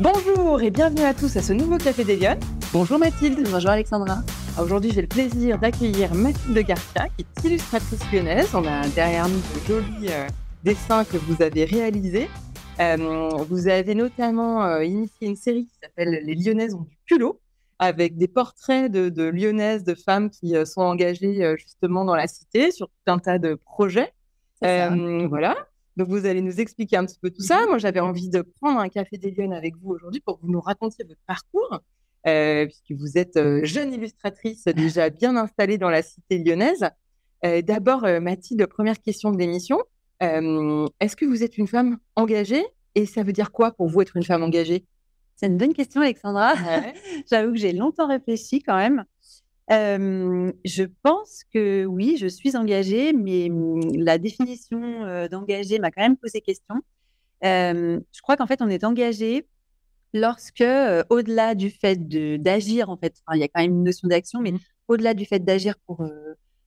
Bonjour et bienvenue à tous à ce nouveau Café des Lyonnes. Bonjour Mathilde. Bonjour Alexandra. Aujourd'hui, j'ai le plaisir d'accueillir Mathilde Garcia, qui est illustratrice lyonnaise. On a derrière nous de jolis euh, dessins que vous avez réalisés. Euh, vous avez notamment euh, initié une série qui s'appelle Les Lyonnaises ont du culot, avec des portraits de, de Lyonnaises, de femmes qui sont engagées justement dans la cité sur tout un tas de projets. voilà. Donc, vous allez nous expliquer un petit peu tout ça. Mhm. Moi, j'avais envie de prendre un café des Lyonnes avec vous aujourd'hui pour que vous nous racontiez votre parcours, euh, puisque vous êtes euh, jeune illustratrice déjà bien installée dans la cité lyonnaise. Euh, d'abord, Mathilde, première question de l'émission. Est-ce que vous êtes une femme engagée? Et ça veut dire quoi pour vous être une femme engagée? C'est une bonne question, Alexandra. J'avoue que j'ai longtemps réfléchi quand même je pense que oui, je suis engagée, mais mmh, la définition d'engagée m'a quand même posé question. je crois qu'en fait, on est engagé lorsque, au-delà du fait d'agir, en fait, il y a quand même une notion d'action, mais mmh. au-delà du fait d'agir pour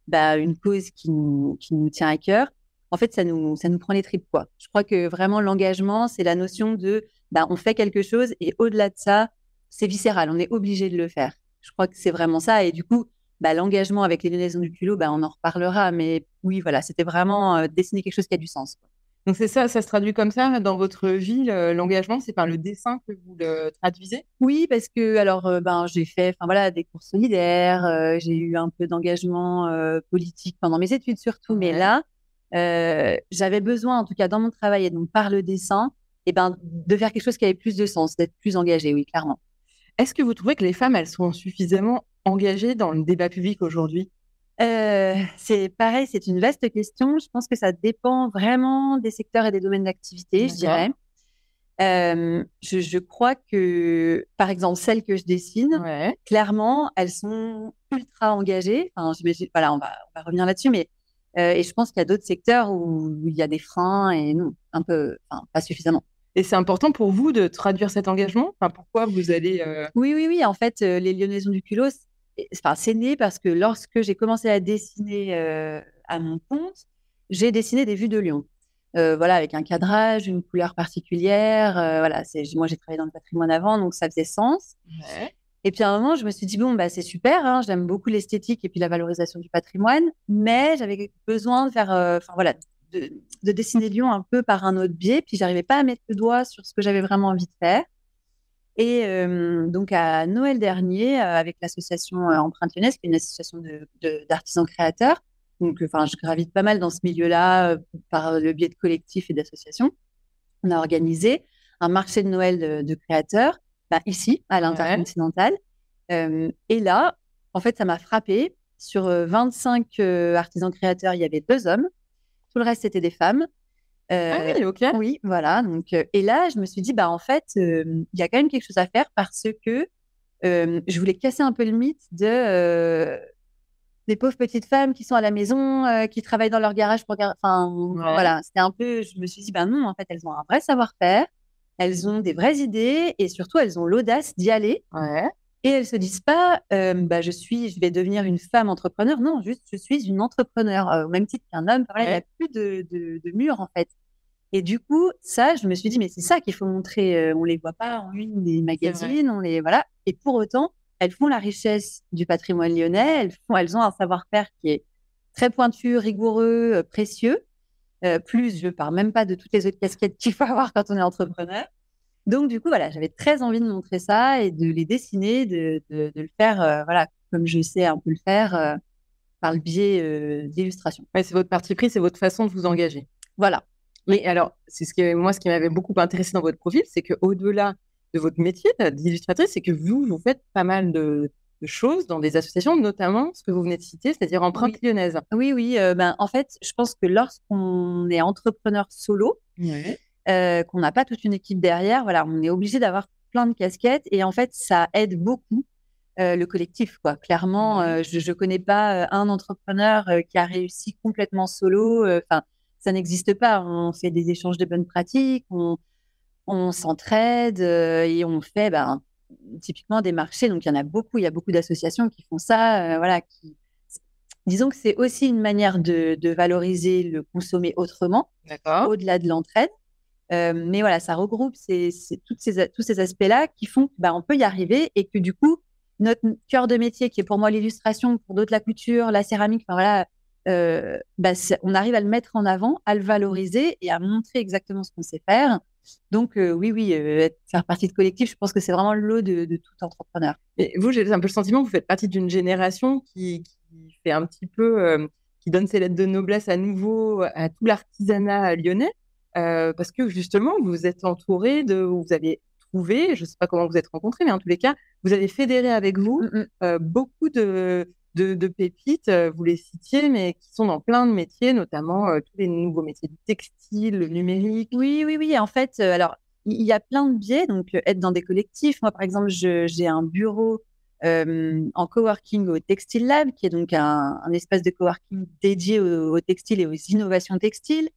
bah, une cause qui nous, qui nous tient à cœur, en fait, ça nous, ça nous prend les tripes. Quoi. Je crois que vraiment, l'engagement, c'est la notion de bah, on fait quelque chose et au-delà de ça, c'est viscéral, on est obligé de le faire. Je crois que c'est vraiment ça. Et du coup, bah, l'engagement avec les lunettes du culot, bah, on en reparlera. Mais oui, voilà, c'était vraiment euh, dessiner quelque chose qui a du sens. Donc c'est ça, ça se traduit comme ça dans votre vie. L'engagement, c'est par le dessin que vous le traduisez? Oui, parce que alors euh, ben j'ai fait, enfin voilà, des cours solidaires. Euh, j'ai eu un peu d'engagement politique pendant mes études surtout, mais là, j'avais besoin, en tout cas dans mon travail et donc par le dessin, et ben de faire quelque chose qui avait plus de sens, d'être plus engagé, oui, clairement. Est-ce que vous trouvez que les femmes, elles sont suffisamment engagées dans le débat public aujourd'hui? Euh, c'est pareil, c'est une vaste question. Je pense que ça dépend vraiment des secteurs et des domaines d'activité, je dirais. Euh, je, crois que, par exemple, celles que je dessine, clairement, elles sont ultra engagées. Enfin, voilà, on va, on va revenir là-dessus, mais euh, et je pense qu'il y a d'autres secteurs où il y a des freins et non, un peu, enfin, pas suffisamment. Et c'est important pour vous de traduire cet engagement? Enfin, Pourquoi vous allez... Euh, oui, oui, oui. En fait, euh, les Lyonnaisons du culot, c'est né parce que lorsque j'ai commencé à dessiner euh, à mon compte, j'ai dessiné des vues de Lyon. voilà, avec un cadrage, une couleur particulière. voilà, moi, j'ai travaillé dans le patrimoine avant, donc ça faisait sens. Et puis à un moment, je me suis dit, bon, bah, c'est super, hein, j'aime beaucoup l'esthétique et puis la valorisation du patrimoine, mais j'avais besoin de faire, enfin voilà, de, dessiner Lyon un peu par un autre biais, puis j'arrivais pas à mettre le doigt sur ce que j'avais vraiment envie de faire. Et euh, donc à Noël dernier, euh, avec l'association euh, Empreinte Lyonnaise, qui est une association d'artisans créateurs, donc enfin je gravite pas mal dans ce milieu-là par le biais de collectifs et d'associations, on a organisé un marché de Noël de, créateurs bah, ici à l'intercontinental. et là, en fait, ça m'a frappé. Sur 25 artisans créateurs, il y avait deux hommes tout le reste, c'était des femmes. Euh, ah oui, ok. Oui, voilà. Donc, euh, et là, je me suis dit, bah, en fait, euh, il y a quand même quelque chose à faire parce que je voulais casser un peu le mythe de des pauvres petites femmes qui sont à la maison, qui travaillent dans leur garage pour. Enfin, voilà. C'était un peu. Je me suis dit, bah non, en fait, elles ont un vrai savoir-faire, elles ont des vraies idées et surtout, elles ont l'audace d'y aller. Ouais. Et elles se disent pas, euh, bah, je suis, je vais devenir une femme entrepreneur. Non, juste, je suis une entrepreneur, euh, au même titre qu'un homme. il n'y a plus de, de, mur, en fait. Et du coup, ça, je me suis dit, mais c'est ça qu'il faut montrer. Euh, on les voit pas en une des magazines, on les, voilà. Et pour autant, elles font la richesse du patrimoine lyonnais. Elles font, elles ont un savoir-faire qui est très pointu, rigoureux, précieux. plus, je parle même pas de toutes les autres casquettes qu'il faut avoir quand on est entrepreneur. Donc, du coup, voilà, j'avais très envie de montrer ça et de les dessiner, de, de, le faire, euh, voilà, comme je sais un peu le faire, euh, par le biais euh, d'illustration. Ouais, c'est votre parti pris, c'est votre façon de vous engager. Voilà. Mais alors, c'est ce que moi, ce qui m'avait beaucoup intéressé dans votre profil, c'est qu'au-delà de votre métier d'illustratrice, c'est que vous, vous faites pas mal de, choses dans des associations, notamment ce que vous venez de citer, c'est-à-dire Empreinte Lyonnaise. Oui, oui. ben, en fait, je pense que lorsqu'on est entrepreneur solo, euh, qu'on n'a pas toute une équipe derrière. Voilà, on est obligé d'avoir plein de casquettes et en fait, ça aide beaucoup euh, le collectif. Quoi. Clairement, euh, je ne connais pas un entrepreneur qui a réussi complètement solo. Enfin, ça n'existe pas. On fait des échanges de bonnes pratiques, on, on s'entraide et on fait ben, typiquement des marchés. Donc, il y en a beaucoup. Il y a beaucoup d'associations qui font ça. voilà, qui, Disons que c'est aussi une manière de, de valoriser le consommer autrement, au-delà de l'entraide. Mais voilà, ça regroupe tous ces aspects-là qui font qu'on bah, peut y arriver et que du coup, notre cœur de métier, qui est pour moi l'illustration, pour d'autres la couture, la céramique, euh, bah, on arrive à le mettre en avant, à le valoriser et à montrer exactement ce qu'on sait faire. Donc euh, oui, oui, euh, faire partie de collectif, je pense que c'est vraiment le de, de, tout entrepreneur. Vous, j'ai un peu le sentiment que vous faites partie d'une génération qui, fait un petit peu, qui donne ses lettres de noblesse à nouveau à tout l'artisanat lyonnais, parce que justement, vous êtes entouré de, vous avez trouvé, je ne sais pas comment vous êtes rencontrés, mais en tous les cas, vous avez fédéré avec vous mmh, mmh. beaucoup de de, pépites, euh, vous les citiez, mais qui sont dans plein de métiers, notamment euh, tous les nouveaux métiers du textile, le numérique. Oui, oui, oui. En fait, euh, alors, il y a plein de biais. Donc, être dans des collectifs. Moi, par exemple, j'ai un bureau en coworking au Textile Lab, qui est donc un, espace de coworking dédié au, textile et aux innovations textiles.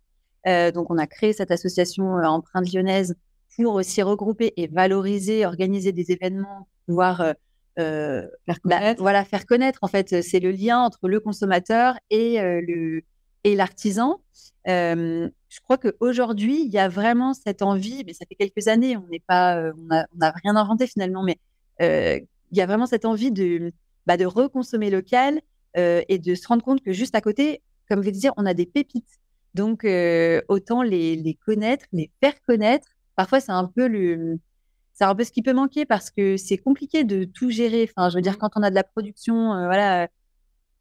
Donc, on a créé cette association Empreinte Lyonnaise pour aussi regrouper et valoriser, organiser des événements, pouvoir euh, faire bah, connaître. voilà, faire connaître. En fait, c'est le lien entre le consommateur et euh, le et l'artisan. Euh, je crois qu'aujourd'hui, il y a vraiment cette envie, mais ça fait quelques années, on n'est pas, on n'a rien inventé finalement, mais il y a vraiment cette envie de, bah, de reconsommer local et de se rendre compte que juste à côté, comme je dire, on a des pépites. Donc, autant les, les, connaître, les faire connaître. Parfois, c'est un peu le, c'est un peu ce qui peut manquer parce que c'est compliqué de tout gérer. Enfin, je veux dire, mmh. quand on a de la production, euh, voilà,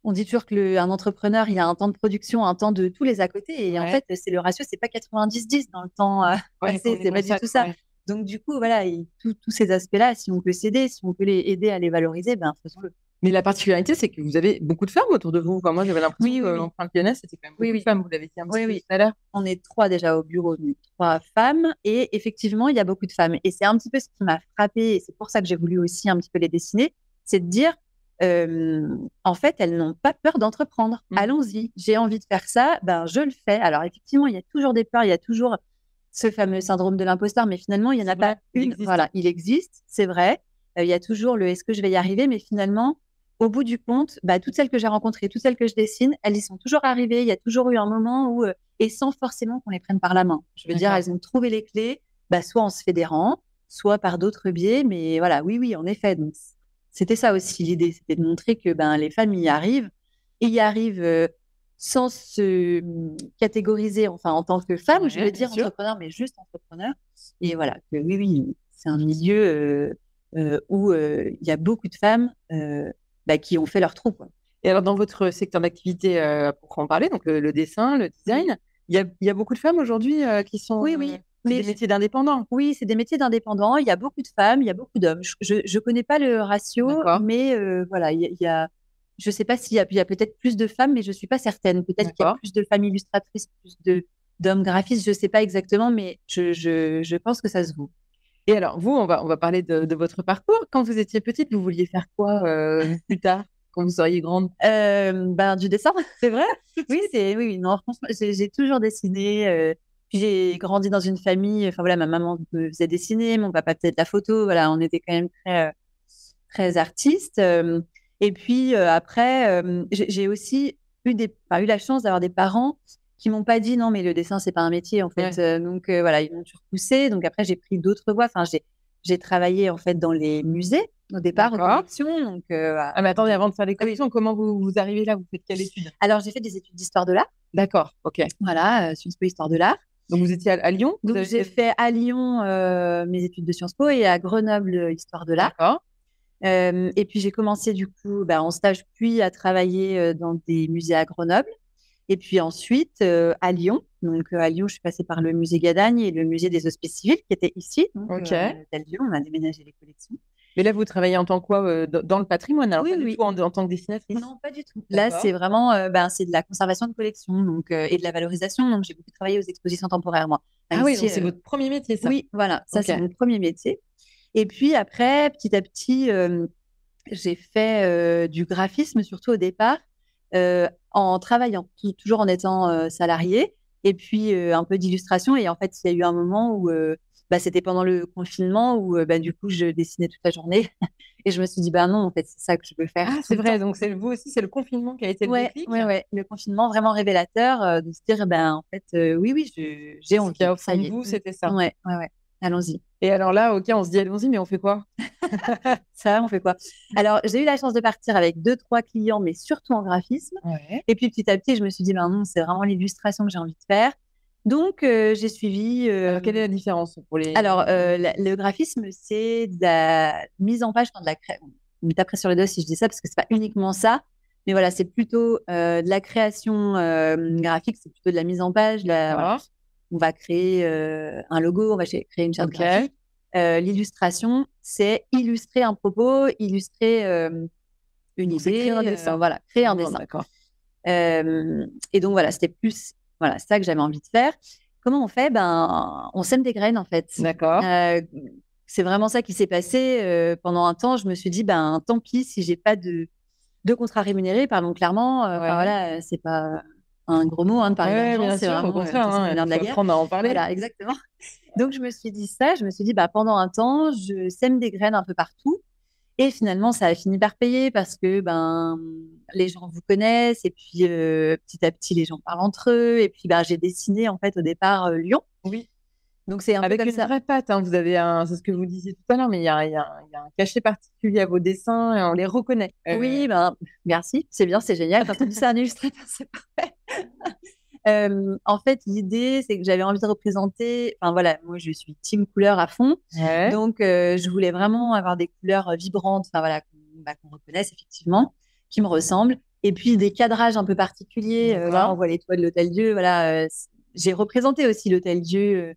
on dit toujours qu'un entrepreneur, il a un temps de production, un temps de tous les à côté. Et en fait, c'est le ratio, c'est pas 90-10 dans le temps euh, c'est pas du tout ça. Donc, du coup, voilà, tous ces aspects-là, si on peut s'aider, si on peut les aider à les valoriser, ben, faisons-le. Mais la particularité, c'est que vous avez beaucoup de femmes autour de vous. moi, j'avais l'impression oui, que l'empreinte lyonnaise, c'était quand même beaucoup de femmes. Vous l'avez dit un petit peu tout à l'heure. On est trois déjà au bureau, trois femmes. Et effectivement, il y a beaucoup de femmes. Et c'est un petit peu ce qui m'a frappé. Et c'est pour ça que j'ai voulu aussi un petit peu les dessiner. C'est de dire, euh, en fait, elles n'ont pas peur d'entreprendre. Mmh. Allons-y. J'ai envie de faire ça. Ben, je le fais. Alors, effectivement, il y a toujours des peurs. Il y a toujours ce fameux syndrome de l'imposteur. Mais finalement, il n'y en a pas une. Voilà, il existe. C'est vrai. Euh, il y a toujours le est-ce que je vais y arriver? Mais finalement, au bout du compte, bah, toutes celles que j'ai rencontrées, toutes celles que je dessine, elles y sont toujours arrivées. Il y a toujours eu un moment où, euh, et sans forcément qu'on les prenne par la main. Je veux dire, elles ont trouvé les clés, bah, soit en se fédérant, soit par d'autres biais. Mais voilà, oui, oui, en effet. Donc, c'était ça aussi l'idée, c'était de montrer que ben, les femmes y arrivent et y arrivent euh, sans se hum, catégoriser, enfin, en tant que femme, je veux dire entrepreneur, mais juste entrepreneur. Et voilà, que oui, oui, c'est un milieu euh, où il y a beaucoup de femmes bah, qui ont fait leur trou. Et alors, dans votre secteur d'activité, euh, pour en parler, donc le, dessin, le design, il y a, beaucoup de femmes aujourd'hui euh, qui sont. Oui, oui. des métiers d'indépendants. Oui, c'est des métiers d'indépendants. Il y a beaucoup de femmes, il y a beaucoup d'hommes. Je ne connais pas le ratio, mais euh, voilà, il y, a. Je ne sais pas s'il y a, a peut-être plus de femmes, mais je ne suis pas certaine. Peut-être qu'il y a plus de femmes illustratrices, plus de, d'hommes graphistes. Je ne sais pas exactement, mais je, je, je pense que ça se vaut. Et alors, vous, on va, on va parler de, votre parcours. Quand vous étiez petite, vous vouliez faire quoi euh, plus tard, quand vous seriez grande? Euh, ben, Du dessin, c'est vrai? Oui, c'est oui, non, franchement, j'ai toujours dessiné. Euh, puis j'ai grandi dans une famille, enfin voilà, ma maman faisait dessiner, mon papa faisait de la photo, voilà, on était quand même très, très artistes. et puis après, j'ai aussi eu, des, eu la chance d'avoir des parents qui m'ont pas dit non, mais le dessin, c'est pas un métier, en fait. Euh, donc, euh, voilà, ils m'ont toujours poussé. Donc, après, j'ai pris d'autres voies. Enfin, j'ai, j'ai travaillé, en fait, dans les musées, au départ, en collection. Donc, euh, ah, mais attendez, avant de faire les collections, comment vous, vous arrivez là? Vous faites quelle étude? Alors, j'ai fait des études d'histoire de l'art. D'accord, ok. Voilà, Sciences Po Histoire de l'art. Donc, vous étiez à, Lyon? Donc, j'ai fait... à Lyon mes études de Sciences Po et à Grenoble Histoire de l'art. D'accord. et puis, j'ai commencé, du coup, bah, en stage, puis à travailler dans des musées à Grenoble. Et puis ensuite, euh, à Lyon. Donc, euh, à Lyon, je suis passée par le musée Gadagne et le musée des Hospices Civils qui était ici. Donc, ok. Euh, à Lyon, on a déménagé les collections. Mais là, vous travaillez en tant que quoi Dans le patrimoine? Alors, Oui, oui. en, tant que dessinatrice Non, pas du tout. Là, c'est vraiment ben, c'est de la conservation de collection donc, et de la valorisation. Donc, j'ai beaucoup travaillé aux expositions temporaires, moi. ah oui, c'est votre premier métier, ça Oui, voilà. Ça, c'est mon premier métier. Et puis après, petit à petit, j'ai fait du graphisme, surtout au départ. Euh, en travaillant, toujours en étant euh, salarié, et puis euh, un peu d'illustration. Et en fait, il y a eu un moment où bah, c'était pendant le confinement où bah, du coup, je dessinais toute la journée. et je me suis dit, bah non, en fait, c'est ça que je veux faire. Ah, c'est vrai, donc c'est vous aussi, c'est le confinement qui a été le ouais, déclic. Oui, ouais. le confinement vraiment révélateur de se dire, ben en fait, oui, oui, j'ai envie. Qui a au vous, c'était ça. Ouais, ouais, ouais. Allons-y. Et alors là, ok, on se dit allons-y, mais on fait quoi? Ça, on fait quoi? Alors, j'ai eu la chance de partir avec deux, trois clients, mais surtout en graphisme. Et puis petit à petit, je me suis dit, ben non, c'est vraiment l'illustration que j'ai envie de faire. Donc, euh, j'ai suivi. Euh, quelle est la différence pour les. Alors, euh, le graphisme, c'est de la mise en page, quand de la création. Me taperait sur les doigts si je dis ça, parce que c'est pas uniquement ça. Mais voilà, c'est plutôt de la création graphique, c'est plutôt de la mise en page. La, on va créer un logo, on va créer une charte graphique. L'illustration, c'est illustrer un propos, illustrer une idée, créer un dessin. voilà, créer un dessin. D'accord. et donc voilà, c'était plus voilà, ça que j'avais envie de faire. Comment on fait? Ben, on sème des graines en fait. D'accord. c'est vraiment ça qui s'est passé. pendant un temps, je me suis dit, ben, tant pis si j'ai pas de, de contrat rémunéré, parlons clairement. Ouais. voilà, c'est pas un gros mot hein, de parler ouais, d'argent, c'est vraiment au contraire, hein, de la guerre. En parler. Voilà, exactement. Donc je me suis dit ça, je me suis dit bah pendant un temps, je sème des graines un peu partout et finalement ça a fini par payer parce que ben les gens vous connaissent et puis euh, petit à petit les gens parlent entre eux et puis ben j'ai dessiné en fait au départ euh, Lyon. Oui. Donc c'est avec une vraie patte. Hein. Vous avez un, c'est ce que vous disiez tout à l'heure, mais il y, y, y a, un cachet particulier à vos dessins et on les reconnaît. Oui, ben merci, c'est bien, c'est génial. Quand on dit ça un illustrateur, c'est parfait. Euh, en fait, l'idée, c'est que j'avais envie de représenter. Enfin voilà, moi je suis team couleur à fond, donc euh, je voulais vraiment avoir des couleurs vibrantes. Enfin voilà, bah, qu'on reconnaisse effectivement, qui me ressemblent. Et puis des cadrages un peu particuliers. Euh, là, on voit les toits de l'Hôtel Dieu. Voilà, j'ai représenté aussi l'Hôtel Dieu.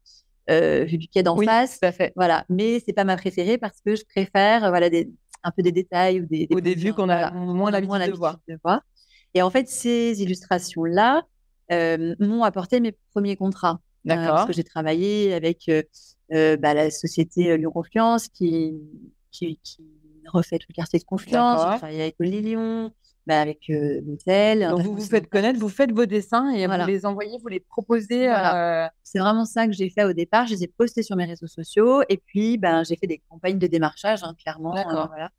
Vu du quai d'en face, fait. voilà. Mais c'est pas ma préférée parce que je préfère, voilà, des, un peu des détails ou des, des, vues qu'on a moins l'habitude de, de voir. Et en fait, ces illustrations-là, euh, m'ont apporté mes premiers contrats. Euh, parce que j'ai travaillé avec euh, bah, la société Lyon Confiance qui, qui, refait tout le quartier de confiance. J'ai travaillé avec Oli Lyon, bah, avec l'hôtel. Donc vous vous faites connaître, vous faites vos dessins et vous les envoyez, vous les proposez. C'est vraiment ça que j'ai fait au départ. Je les ai postés sur mes réseaux sociaux et puis ben, j'ai fait des campagnes de démarchage, hein, clairement. voilà.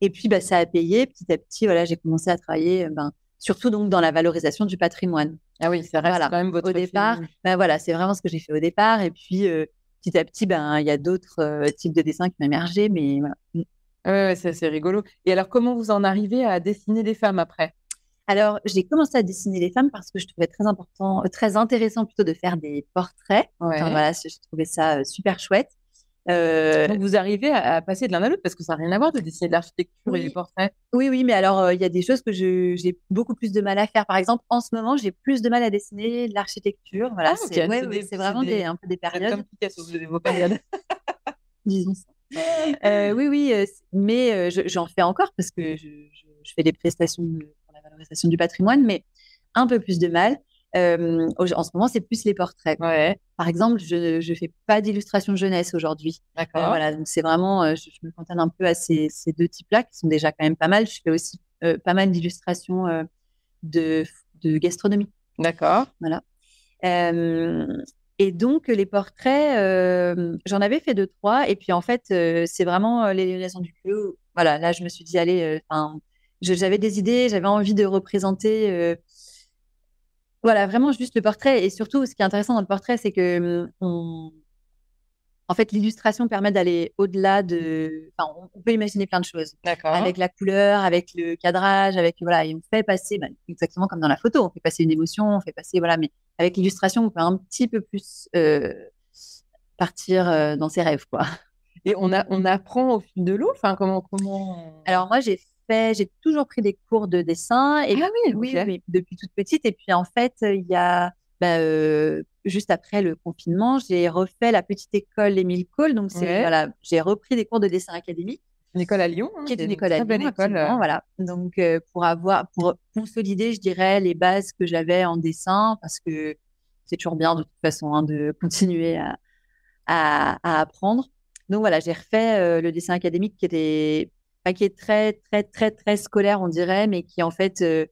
Et puis bah, ça a payé. Petit à petit, voilà, j'ai commencé à travailler ben, surtout donc dans la valorisation du patrimoine. Ah oui, ça reste quand même votre Au départ, ben voilà, c'est vraiment ce que j'ai fait au départ. Et puis, euh, petit à petit, ben il y a d'autres euh, types de dessins qui m'ont émergé, mais voilà. Mm. Ouais, c'est rigolo. Et alors, comment vous en arrivez à dessiner des femmes après? Alors, j'ai commencé à dessiner les femmes parce que je trouvais très important, très intéressant plutôt de faire des portraits. voilà, je trouvais ça euh, super chouette. Euh, Donc vous arrivez à, passer de l'un à l'autre parce que ça n'a rien à voir de dessiner de l'architecture et des portraits. Oui, oui, mais alors euh, il y a des choses que j'ai beaucoup plus de mal à faire. Par exemple, en ce moment, j'ai plus de mal à dessiner de l'architecture. Voilà, ah, c'est vraiment des, un peu des périodes. Comme Picasso, vous avez vos périodes. Disons ça. Euh, oui, oui, mais j'en fais encore parce que je, je, fais des prestations pour la valorisation du patrimoine, mais un peu plus de mal. Euh, en ce moment, c'est plus les portraits. Ouais. Par exemple, je ne fais pas d'illustration jeunesse aujourd'hui. D'accord. Euh, voilà, donc c'est vraiment, euh, je, me contente un peu à ces, ces deux types-là qui sont déjà quand même pas mal. Je fais aussi pas mal d'illustrations de, de, gastronomie. D'accord. Voilà. Et donc, les portraits, j'en avais fait deux, trois. Et puis, en fait, c'est vraiment les raisons du culot. Voilà, là, je me suis dit, allez, j'avais des idées, j'avais envie de représenter voilà, vraiment juste le portrait. Et surtout, ce qui est intéressant dans le portrait, c'est que hum, en fait, l'illustration permet d'aller au-delà de. Enfin, on peut imaginer plein de choses. D'accord. Avec la couleur, avec le cadrage, avec voilà, et on fait passer, bah, exactement comme dans la photo, on fait passer une émotion, on fait passer voilà, mais avec l'illustration, on peut un petit peu plus euh, partir euh, dans ses rêves, quoi. Et on a, on apprend au fil de l'eau? Enfin, comment, comment. Alors moi, j'ai j'ai toujours pris des cours de dessin. Et ah oui, oui, depuis toute petite. Et puis en fait, il y a bah, euh, juste après le confinement, j'ai refait la petite école Émile Cole. Donc voilà, j'ai repris des cours de dessin académique. Une école à Lyon, hein, qui est une école à Lyon, école. Euh. Voilà. Donc euh, pour avoir, pour consolider, je dirais les bases que j'avais en dessin, parce que c'est toujours bien de toute façon hein, de continuer à, à, apprendre. Donc voilà, j'ai refait le dessin académique qui était qui est très, très, très, très scolaire, on dirait, mais qui en fait, euh,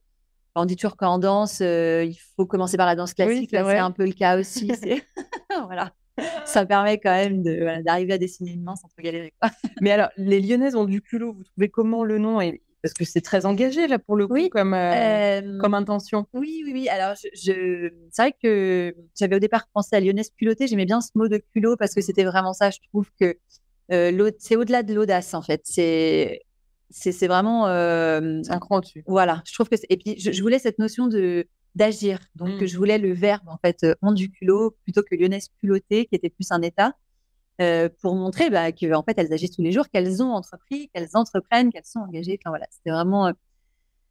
on dit toujours qu'en danse, euh, il faut commencer par la danse classique. c'est un peu le cas aussi. voilà. ça permet quand même d'arriver à dessiner une main sans trop galérer. Mais alors, les Lyonnaises ont du culot. Vous trouvez comment le nom parce que c'est très engagé là pour le coup comme, euh, comme intention. Oui, oui, oui. Alors, je, c'est vrai que j'avais au départ pensé à lyonnaise culottée. J'aimais bien ce mot de culot parce que c'était vraiment ça. Je trouve que euh, c'est au-delà de l'audace en fait. C'est c'est vraiment euh, un cran dessus. Voilà. Je trouve que et puis je, voulais cette notion de d'agir. Donc, mmh. je voulais le verbe en fait en du culot plutôt que lyonnaise culottée qui était plus un état. Euh, pour montrer bah, qu'en en fait, elles agissent tous les jours, qu'elles ont entrepris, qu'elles entreprennent, qu'elles sont engagées. Enfin, voilà, c'était vraiment. Euh,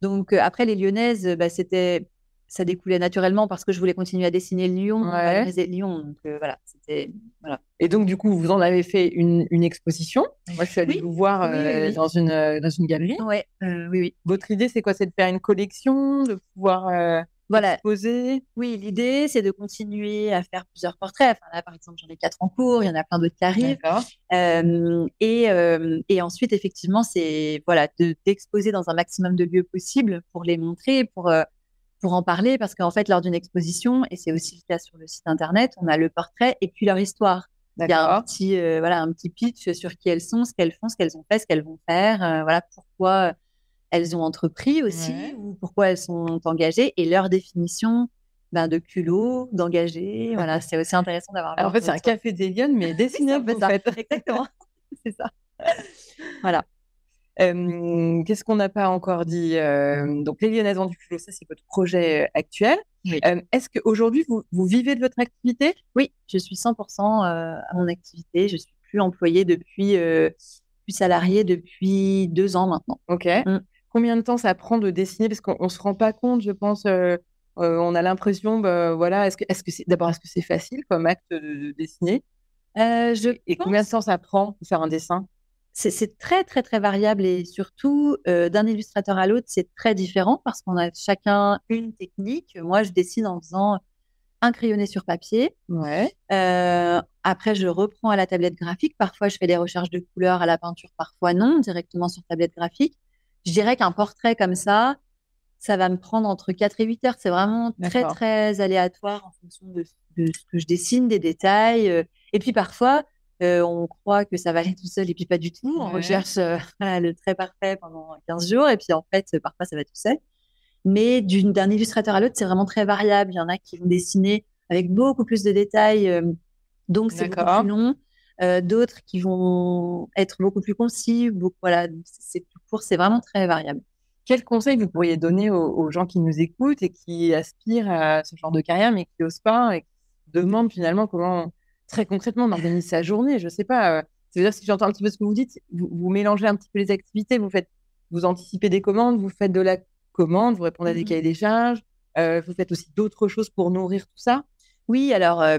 donc, euh, après, les Lyonnaises, bah, c'était. Ça découlait naturellement parce que je voulais continuer à dessiner Lyon, ouais. Lyon. Donc, voilà, c'était. Voilà. Et donc, du coup, vous en avez fait une, une exposition. Moi, je suis allée vous voir dans, une, dans une galerie. Ouais, oui, oui. Votre idée, c'est quoi? C'est de faire une collection, de pouvoir voilà. Oui, l'idée, c'est de continuer à faire plusieurs portraits. Enfin, là, par exemple, j'en ai quatre en cours, il y en a plein d'autres qui arrivent. Euh, et, euh, et, ensuite, effectivement, c'est voilà, d'exposer dans un maximum de lieux possibles pour les montrer, pour, euh, pour en parler, parce qu'en fait, lors d'une exposition, et c'est aussi le cas sur le site internet, on a le portrait et puis leur histoire. Il y a un petit, voilà, un petit pitch sur qui elles sont, ce qu'elles font, ce qu'elles ont fait, ce qu'elles vont faire, voilà, pourquoi elles ont entrepris aussi ou pourquoi elles sont engagées et leur définition ben, de culot, d'engagé. Voilà, c'est aussi intéressant d'avoir. En fait, c'est un café des Lyonnes, mais dessiné en fait. Exactement, c'est ça. voilà. Qu'est-ce qu'on n'a pas encore dit Donc, les Lyonnaises ont du culot, ça, c'est votre projet actuel. Est-ce qu'aujourd'hui, vous, vous vivez de votre activité? Oui, je suis 100% à mon activité. Je suis plus employée depuis, plus salariée depuis deux ans maintenant. Ok. Mmh. Combien de temps ça prend de dessiner? Parce qu'on ne se rend pas compte, je pense. Euh, on a l'impression, bah, voilà, est-ce que, est-ce que c'est d'abord, est-ce que c'est facile comme acte de, dessiner? Euh, je Et combien de temps ça prend de faire un dessin? C'est, très, très, très variable et surtout, d'un illustrateur à l'autre, c'est très différent parce qu'on a chacun une technique. Moi, je dessine en faisant un crayonné sur papier. Ouais. après, je reprends à la tablette graphique. Parfois, je fais des recherches de couleurs à la peinture, parfois non, directement sur tablette graphique. Je dirais qu'un portrait comme ça, ça va me prendre entre 4 et 8 heures. C'est vraiment très, très aléatoire en fonction de, ce que je dessine, des détails. Euh. Et puis parfois, euh, on croit que ça va aller tout seul et puis pas du tout. On recherche euh, le trait parfait pendant 15 jours et puis en fait, parfois, ça va tout seul. Mais d'un illustrateur à l'autre, c'est vraiment très variable. Il y en a qui vont dessiner avec beaucoup plus de détails, donc c'est beaucoup plus long. D'autres qui vont être beaucoup plus concis. Beaucoup, voilà, c'est c'est vraiment très variable. Quel conseil vous pourriez donner aux, gens qui nous écoutent et qui aspirent à ce genre de carrière, mais qui n'osent pas et qui demandent finalement comment, très concrètement, on organise sa journée Je ne sais pas. Euh, c'est-à-dire, si j'entends un petit peu ce que vous dites, vous, mélangez un petit peu les activités, vous faites, vous anticipez des commandes, vous faites de la commande, vous répondez à des mmh cahiers des charges, euh, vous faites aussi d'autres choses pour nourrir tout ça. Oui, alors euh,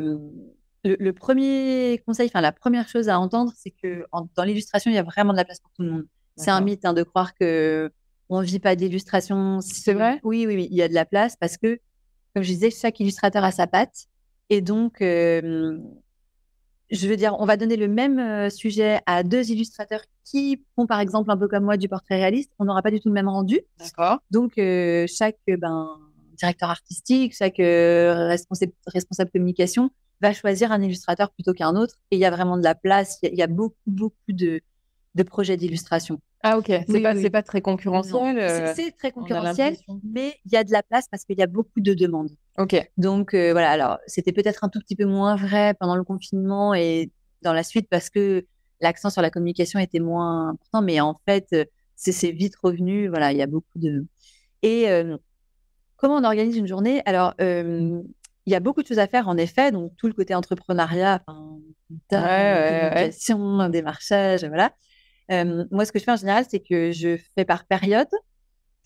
le, premier conseil, enfin la première chose à entendre, c'est que dans l'illustration, il y a vraiment de la place pour tout le monde. C'est un mythe hein, de croire que on vit pas d'illustration. C'est vrai? Oui, oui, oui, il y a de la place parce que, comme je disais, chaque illustrateur a sa patte. Et donc, je veux dire, on va donner le même sujet à deux illustrateurs qui font, par exemple, un peu comme moi, du portrait réaliste. On n'aura pas du tout le même rendu. D'accord. Donc, chaque ben, directeur artistique, chaque responsable, responsable communication va choisir un illustrateur plutôt qu'un autre. Et il y a vraiment de la place. Il y, a beaucoup, beaucoup de, de projets d'illustration. Ah ok, c'est pas, pas très concurrentiel. Euh, c'est très concurrentiel, mais il y a de la place parce qu'il y a beaucoup de demandes. Ok. Donc euh, voilà, alors c'était peut-être un tout petit peu moins vrai pendant le confinement et dans la suite parce que l'accent sur la communication était moins important, mais en fait euh, c'est vite revenu. Voilà, il y a beaucoup de. Et comment on organise une journée? Alors il y a beaucoup de choses à faire en effet, donc tout le côté entrepreneuriat, enfin, communication, démarchage, voilà. Euh, moi, ce que je fais en général, c'est que je fais par période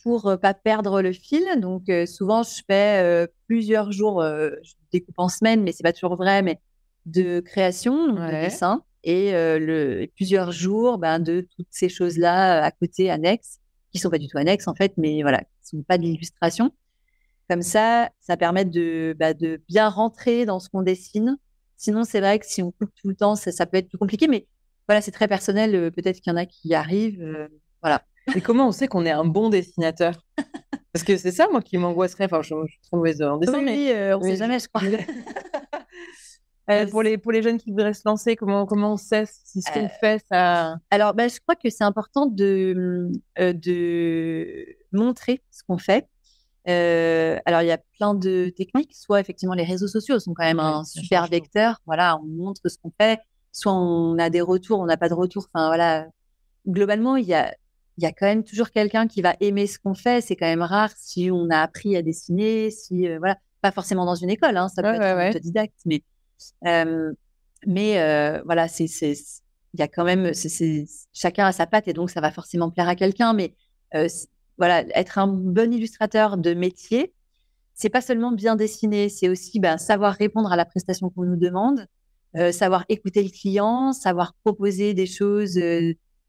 pour euh, pas perdre le fil. Donc, euh, souvent, je fais plusieurs jours, je découpe en semaines, mais c'est pas toujours vrai, mais de création, de dessin, et le, plusieurs jours ben, de toutes ces choses-là à côté, annexes, qui sont pas du tout annexes en fait, mais voilà, qui sont pas de l'illustration. Comme ça, ça permet de, bah, de bien rentrer dans ce qu'on dessine. Sinon, c'est vrai que si on coupe tout le temps, ça, ça peut être plus compliqué, mais voilà, c'est très personnel. Euh, peut-être qu'il y en a qui y arrivent. Euh, voilà. Et comment on sait qu'on est un bon dessinateur? Parce que c'est ça, moi, qui m'angoisserait. Enfin, je, suis trop mauvaise en dessin, oui, mais euh, on ne sait jamais, je crois. Euh, pour, les, pour les jeunes qui voudraient se lancer, comment, comment on sait si ce qu'on fait, ça... Alors, bah, je crois que c'est important de, de montrer ce qu'on fait. alors, il y a plein de techniques. Soit, effectivement, les réseaux sociaux sont quand même un super vecteur. Voilà, on montre ce qu'on fait. Soit on a des retours, on n'a pas de retours. Enfin, voilà. Globalement, il y a, il y a quand même toujours quelqu'un qui va aimer ce qu'on fait. C'est quand même rare si on a appris à dessiner, si euh, voilà, pas forcément dans une école, hein, ça peut être un autodidacte, mais euh, mais euh, voilà, c'est il y a quand même chacun a sa patte et donc ça va forcément plaire à quelqu'un, mais voilà, être un bon illustrateur de métier, c'est pas seulement bien dessiner, c'est aussi ben, savoir répondre à la prestation qu'on nous demande, savoir écouter le client, savoir proposer des choses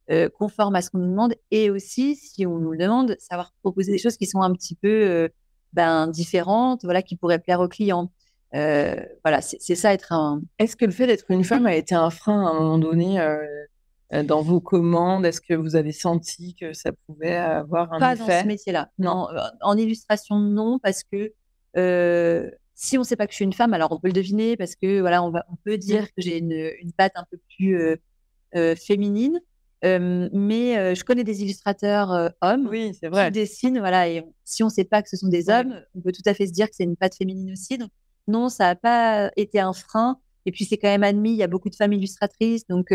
euh, conforme à ce qu'on nous demande et aussi, si on nous le demande, savoir proposer des choses qui sont un petit peu euh, ben, différentes, voilà, qui pourraient plaire aux clients. Euh, voilà, c'est ça être un. Est-ce que le fait d'être une femme a été un frein à un moment donné dans vos commandes? Est-ce que vous avez senti que ça pouvait avoir un Pas effet dans ce métier-là. Non. en illustration, non, parce que si on ne sait pas que je suis une femme, alors on peut le deviner parce que voilà, on, va, on peut dire que j'ai une, une patte un peu plus féminine mais je connais des illustrateurs hommes oui, c'est vrai. qui dessinent, voilà, et si on ne sait pas que ce sont des hommes, on peut tout à fait se dire que c'est une patte féminine aussi. Donc, non, ça n'a pas été un frein. Et puis, c'est quand même admis, il y a beaucoup de femmes illustratrices, donc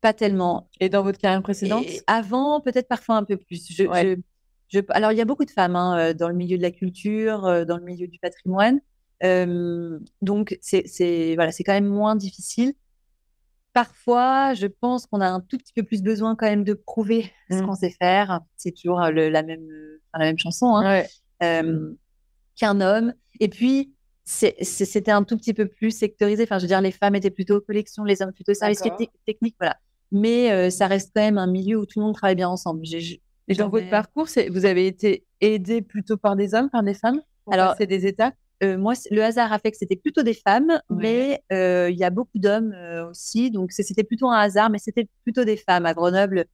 pas tellement. Et dans votre carrière précédente? Avant, peut-être parfois un peu plus. Je, je, alors, il y a beaucoup de femmes hein, dans le milieu de la culture, dans le milieu du patrimoine. Donc, c'est voilà, quand même moins difficile parfois, je pense qu'on a un tout petit peu plus besoin quand même de prouver ce mmh. qu'on sait faire. C'est toujours euh, la, même, la même chanson hein, qu'un homme. Et puis, c'était un tout petit peu plus sectorisé. Enfin, je veux dire, les femmes étaient plutôt collection, les hommes plutôt service technique, voilà. Mais euh, ça reste quand même un milieu où tout le monde travaille bien ensemble. Et dans votre parcours, vous avez été aidé plutôt par des hommes, par des femmes? Alors, c'est des étapes? Euh, moi, le hasard a fait que c'était plutôt des femmes, mais euh, il y a beaucoup d'hommes euh, aussi. Donc, c'était plutôt un hasard, mais c'était plutôt des femmes. À Grenoble,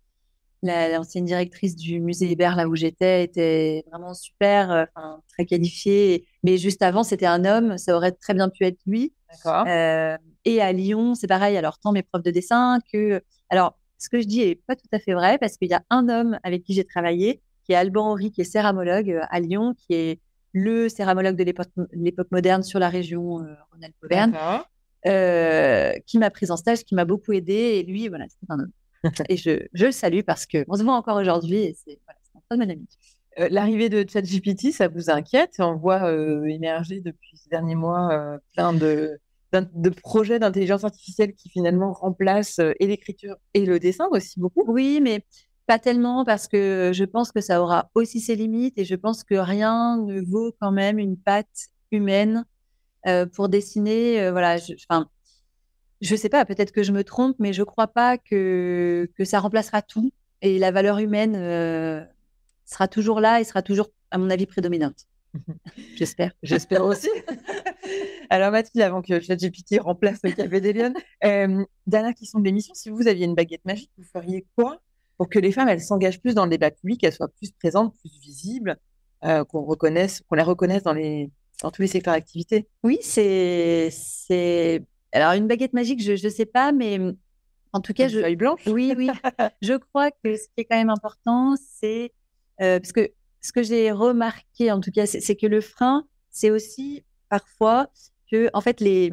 l'ancienne directrice du musée Hébert, là où j'étais, était vraiment super, très qualifiée. Mais juste avant, c'était un homme. Ça aurait très bien pu être lui. Et à Lyon, c'est pareil. Alors, tant mes profs de dessin que. Alors, ce que je dis est pas tout à fait vrai parce qu'il y a un homme avec qui j'ai travaillé, qui est Alban Henry, qui est céramologue à Lyon, qui est le céramologue de l'époque moderne sur la région euh, Rhône-Alpes-Auvergne, euh, qui m'a prise en stage, qui m'a beaucoup aidé. Et lui, voilà, c'est un homme. et je, je, le salue parce qu'on se voit encore aujourd'hui et c'est voilà, un très bon ami. Euh, l'arrivée de ChatGPT, ça vous inquiète? On voit émerger depuis ces derniers mois plein de, de projets d'intelligence artificielle qui finalement remplacent et l'écriture et le dessin aussi beaucoup. Oui, mais pas tellement parce que je pense que ça aura aussi ses limites et je pense que rien ne vaut quand même une patte humaine euh, pour dessiner. Euh, voilà, enfin, je, sais pas, peut-être que je me trompe, mais je crois pas que, que ça remplacera tout et la valeur humaine euh, sera toujours là et sera toujours, à mon avis, prédominante. J'espère. J'espère aussi. Alors Mathilde, avant que ChatGPT remplace le Café des dernière question de l'émission, si vous aviez une baguette magique, vous feriez quoi pour que les femmes, elles s'engagent plus dans le débat public, qu'elles soient plus présentes, plus visibles, euh, qu'on reconnaisse, qu'on les reconnaisse dans les dans tous les secteurs d'activité. Oui, c'est c'est alors une baguette magique, je ne sais pas, mais en tout cas, je blanche. Oui, oui. je crois que ce qui est quand même important, c'est euh, parce que ce que j'ai remarqué, en tout cas, c'est que le frein, c'est aussi parfois que en fait les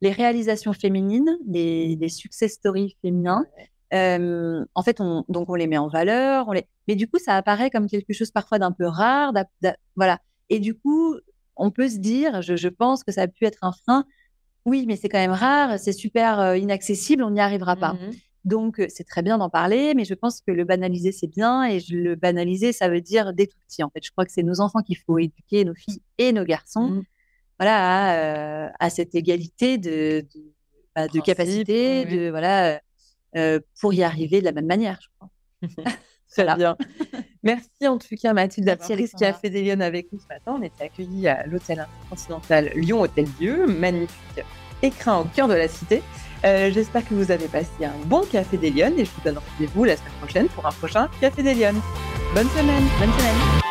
les réalisations féminines, les, les success stories féminins, en fait, on, donc on les met en valeur, on les... mais du coup, ça apparaît comme quelque chose parfois d'un peu rare, voilà. Et du coup, on peut se dire, je, pense que ça a pu être un frein. Oui, mais c'est quand même rare, c'est super inaccessible, on n'y arrivera pas. Mmh donc, c'est très bien d'en parler, mais je pense que le banaliser, c'est bien. Et le banaliser, ça veut dire des tout petits. En fait, je crois que c'est nos enfants qu'il faut éduquer, nos filles et nos garçons, mmh. voilà, à, cette égalité de, de, bah, capacité, de voilà euh, pour y arriver de la même manière, je crois. Très bien. Merci en tout cas Mathilde d'avoir pris ce Café des Lyonnes avec nous ce matin. On était accueillis à l'hôtel intercontinental Lyon Hôtel Dieu, magnifique écrin au cœur de la cité. Euh, j'espère que vous avez passé un bon Café des Lyonnes et je vous donne rendez-vous la semaine prochaine pour un prochain Café des Lyonnes. Bonne semaine. Bonne semaine.